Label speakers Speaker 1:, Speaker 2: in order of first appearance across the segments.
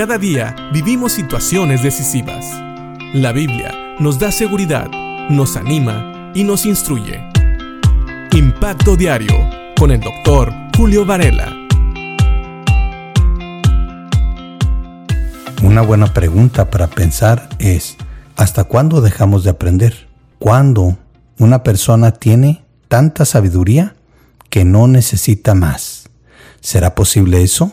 Speaker 1: Cada día vivimos situaciones decisivas. La Biblia nos da seguridad, nos anima y nos instruye. Impacto Diario con el doctor Julio Varela.
Speaker 2: Una buena pregunta para pensar es, ¿hasta cuándo dejamos de aprender? ¿Cuándo una persona tiene tanta sabiduría que no necesita más? ¿Será posible eso?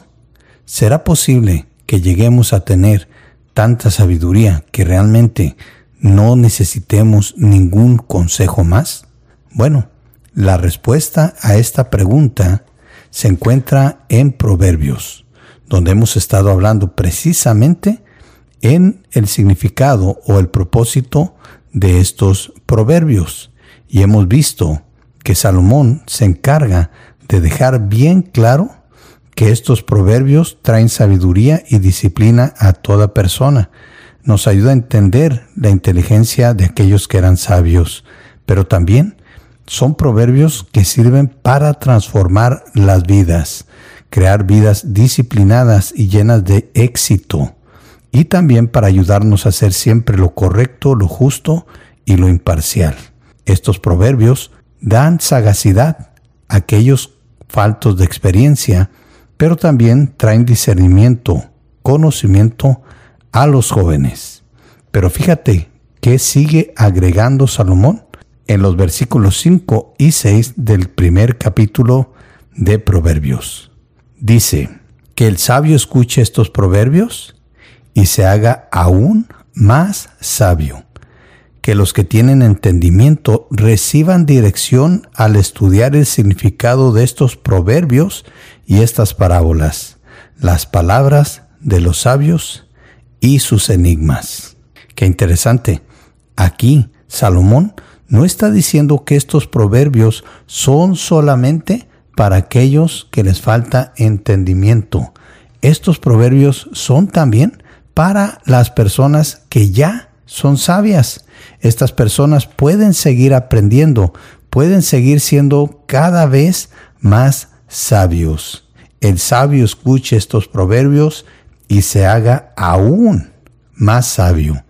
Speaker 2: ¿Será posible que lleguemos a tener tanta sabiduría que realmente no necesitemos ningún consejo más? Bueno, la respuesta a esta pregunta se encuentra en Proverbios, donde hemos estado hablando precisamente en el significado o el propósito de estos proverbios. Y hemos visto que Salomón se encarga de dejar bien claro que estos proverbios traen sabiduría y disciplina a toda persona. Nos ayuda a entender la inteligencia de aquellos que eran sabios, pero también son proverbios que sirven para transformar las vidas, crear vidas disciplinadas y llenas de éxito, y también para ayudarnos a hacer siempre lo correcto, lo justo y lo imparcial. Estos proverbios dan sagacidad a aquellos faltos de experiencia, pero también traen discernimiento, conocimiento a los jóvenes. Pero fíjate que sigue agregando Salomón en los versículos 5 y 6 del primer capítulo de Proverbios. Dice, que el sabio escuche estos proverbios y se haga aún más sabio, que los que tienen entendimiento reciban dirección al estudiar el significado de estos proverbios y estas parábolas, las palabras de los sabios y sus enigmas. Qué interesante. Aquí Salomón no está diciendo que estos proverbios son solamente para aquellos que les falta entendimiento. Estos proverbios son también para las personas que ya son sabias. Estas personas pueden seguir aprendiendo, pueden seguir siendo cada vez más sabios. El sabio escuche estos proverbios y se haga aún más sabio.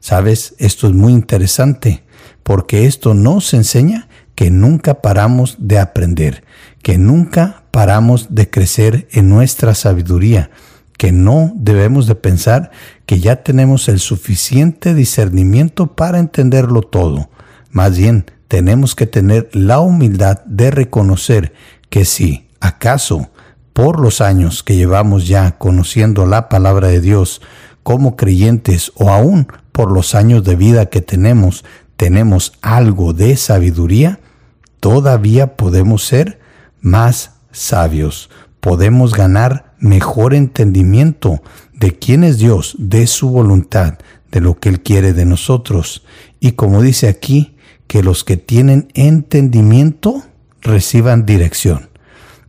Speaker 2: Sabes, esto es muy interesante porque esto nos enseña que nunca paramos de aprender, que nunca paramos de crecer en nuestra sabiduría, que no debemos de pensar que ya tenemos el suficiente discernimiento para entenderlo todo. Más bien, tenemos que tener la humildad de reconocer que si acaso por los años que llevamos ya conociendo la palabra de Dios como creyentes o aún por los años de vida que tenemos, tenemos algo de sabiduría, todavía podemos ser más sabios, podemos ganar mejor entendimiento de quién es Dios, de su voluntad, de lo que Él quiere de nosotros. Y como dice aquí, que los que tienen entendimiento reciban dirección.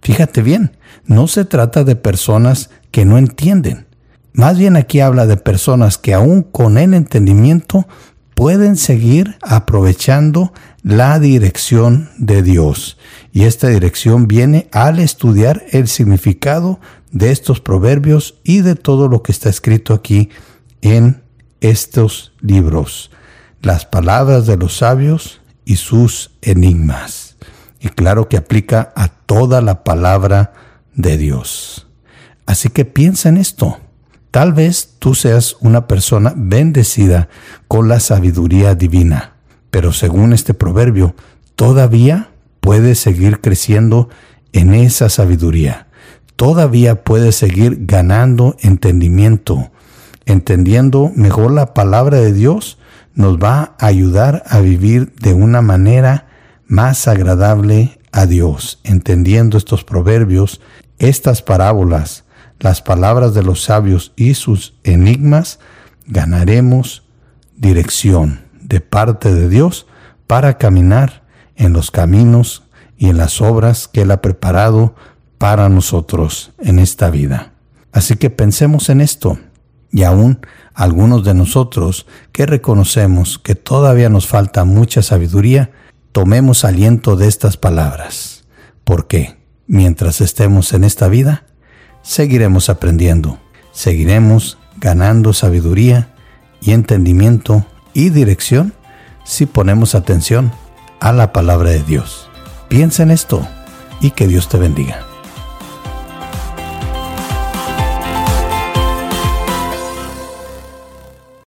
Speaker 2: Fíjate bien, no se trata de personas que no entienden. Más bien aquí habla de personas que aún con el entendimiento pueden seguir aprovechando la dirección de Dios. Y esta dirección viene al estudiar el significado de estos proverbios y de todo lo que está escrito aquí en estos libros. Las palabras de los sabios y sus enigmas. Y claro que aplica a toda la palabra de Dios. Así que piensa en esto. Tal vez tú seas una persona bendecida con la sabiduría divina, pero según este proverbio, todavía puedes seguir creciendo en esa sabiduría. Todavía puedes seguir ganando entendimiento. Entendiendo mejor la palabra de Dios nos va a ayudar a vivir de una manera más agradable a Dios, entendiendo estos proverbios, estas parábolas, las palabras de los sabios y sus enigmas, ganaremos dirección de parte de Dios para caminar en los caminos y en las obras que Él ha preparado para nosotros en esta vida. Así que pensemos en esto y aún algunos de nosotros que reconocemos que todavía nos falta mucha sabiduría, tomemos aliento de estas palabras, porque mientras estemos en esta vida, seguiremos aprendiendo, Seguiremos ganando sabiduría y entendimiento y dirección si ponemos atención a la palabra de Dios. Piensa en esto y que Dios te bendiga.